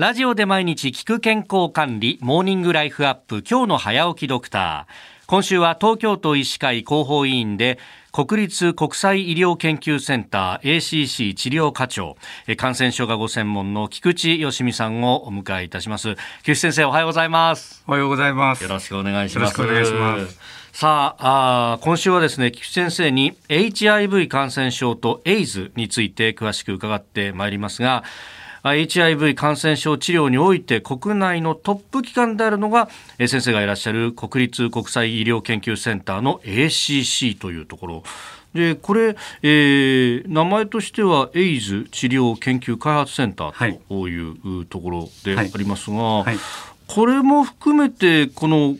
ラジオで毎日聞く健康管理、モーニングライフアップ、今日の早起きドクター。今週は東京都医師会広報委員で、国立国際医療研究センター ACC 治療課長、感染症がご専門の菊池よしみさんをお迎えいたします。菊池先生、おはようございます。おはようございます。よろしくお願いします。よろしくお願いします。さああ今週はですね菊池先生に HIV 感染症とエイズについて詳しく伺ってまいりますが HIV 感染症治療において国内のトップ機関であるのが先生がいらっしゃる国立国際医療研究センターの ACC というところ。でこれ、えー、名前としてはエイズ治療研究開発センターというところでありますが、はい。はい、これも含めてこの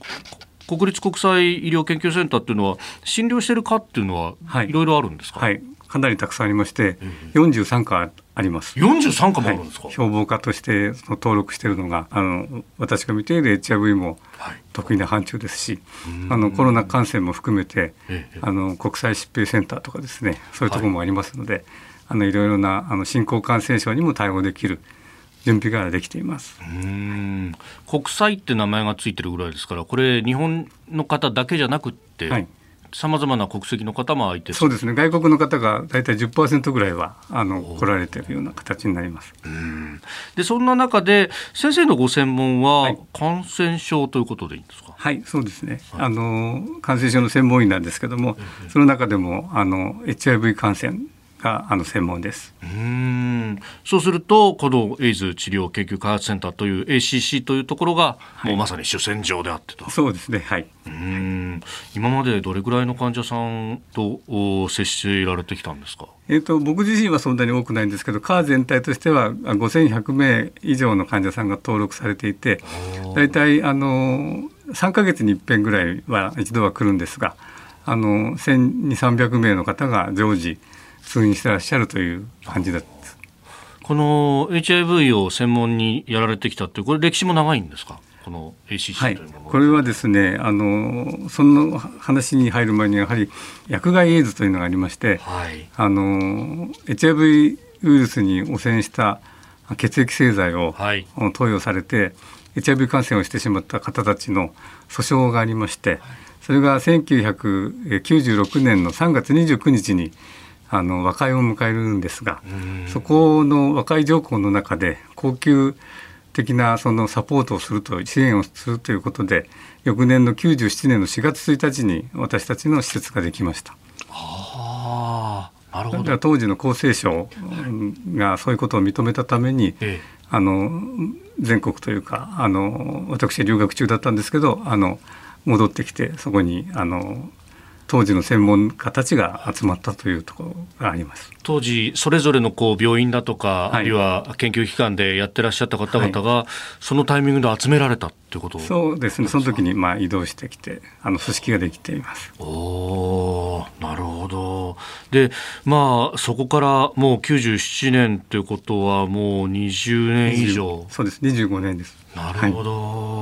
国立国際医療研究センターっていうのは診療してるかっていうのはいろいろあるんですか、はい、かなりたくさんありまして、うん、43科あります。43科もあるんですか、はい、標榜家としてその登録しているのがあの私が見ている HIV も得意な範疇ですし、はい、あのコロナ感染も含めて、あの国際疾病センターとかですねそういうところもありますので、はい、あのいろいろなあの新興感染症にも対応できる準備ができています。うん。国際って名前がついてるぐらいですからこれ日本の方だけじゃなくて、はい、さまざまな国籍の方も相手そうですね。外国の方が大体10%ぐらいはあの来られているような形になります。でそんな中で先生のご専門は感染症ということでいいんですか？はい、そうですね、はい、あの感染症の専門医なんですけども、その中でもあの HIV 感染があの専門です。うんそうするとこのエイズ治療研究開発センターという ACC というところが、はい、もうまさに主戦場であってと。そうですね。はい。うん。今までどれぐらいの患者さんと接していられてきたんですか？えーと、僕自身はそんなに多くないんですけどカー全体としては5100名以上の患者さんが登録されていて大体あの3か月に一遍ぐらいは一度は来るんですがあの1200300名の方が常時通院してらっしゃるという感じだこの HIV を専門にやられてきたってこれ歴史も長いんですか？この ACC というもの、は。い、これはですねあのその話に入る前にやはり薬害エイズというのがありまして、はい、あの HIV ウイルスに汚染した血液製剤を投与されて、はい、HIV 感染をしてしまった方たちの訴訟がありまして、それが1996年の3月29日にあの和解を迎えるんですが、そこの和解条項の中で恒久的なそのサポートをすると支援をするということで翌年の97年の4月1日に私たちの施設ができました。あなるほど。当時の厚生省がそういうことを認めたために、ええ、あの全国というかあの私留学中だったんですけどあの戻ってきてそこにあの当時の専門家たちが集まったというところがあります。当時、それぞれのこう病院だとか、はい、あるいは研究機関でやってらっしゃった方々が、はい、そのタイミングで集められたってこと？そうですね、その時にまあ移動してきて、あの組織ができています。おなるほど、でまあ、そこからもう97年ということは、もう20年以上。そうです、25年です。なるほど、はい、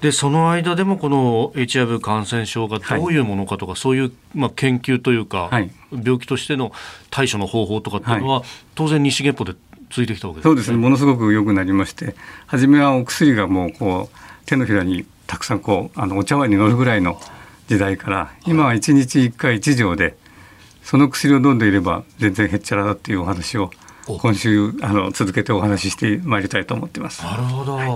でその間でもこの HIV 感染症がどういうものかとか、はい、そういう、まあ、研究というか、はい、病気としての対処の方法とかっていうのは、当然西月歩でついてきたわけです、ね、そうですね。ものすごく良くなりまして初めはお薬がもうこう手のひらにたくさんこうあのお茶碗に乗るぐらいの時代から今は1日1回1錠でその薬を飲んでいれば全然へっちゃらだっていうお話を今週あの続けてお話ししてまいりたいと思ってます。なるほど。はい、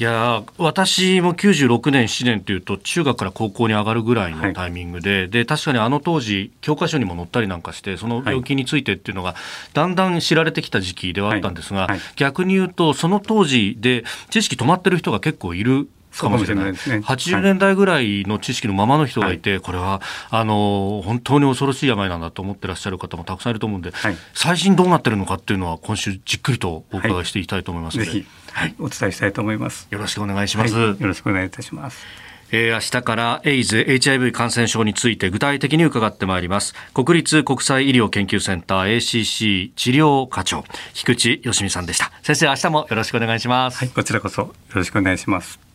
いや私も96年7年というと中学から高校に上がるぐらいのタイミングで、はい、で確かにあの当時教科書にも載ったりなんかしてその病気についてっていうのがだんだん知られてきた時期ではあったんですが、はい、逆に言うとその当時で知識止まってる人が結構いるかもしれないですね。80年代ぐらいの知識のままの人がいて、はい、これはあの本当に恐ろしい病なんだと思ってらっしゃる方もたくさんいると思うんで、はい、最新どうなってるのかっていうのは今週じっくりとお伺いしていきたいと思います。ので、はい、お伝えしたいと思います。よろしくお願いします。よろしくお願いいたします。えー、明日からエイズ HIV 感染症について具体的に伺ってまいります。国立国際医療研究センター ACC 治療課長菊池よしみさんでした。先生明日もよろしくお願いします。はい。こちらこそよろしくお願いします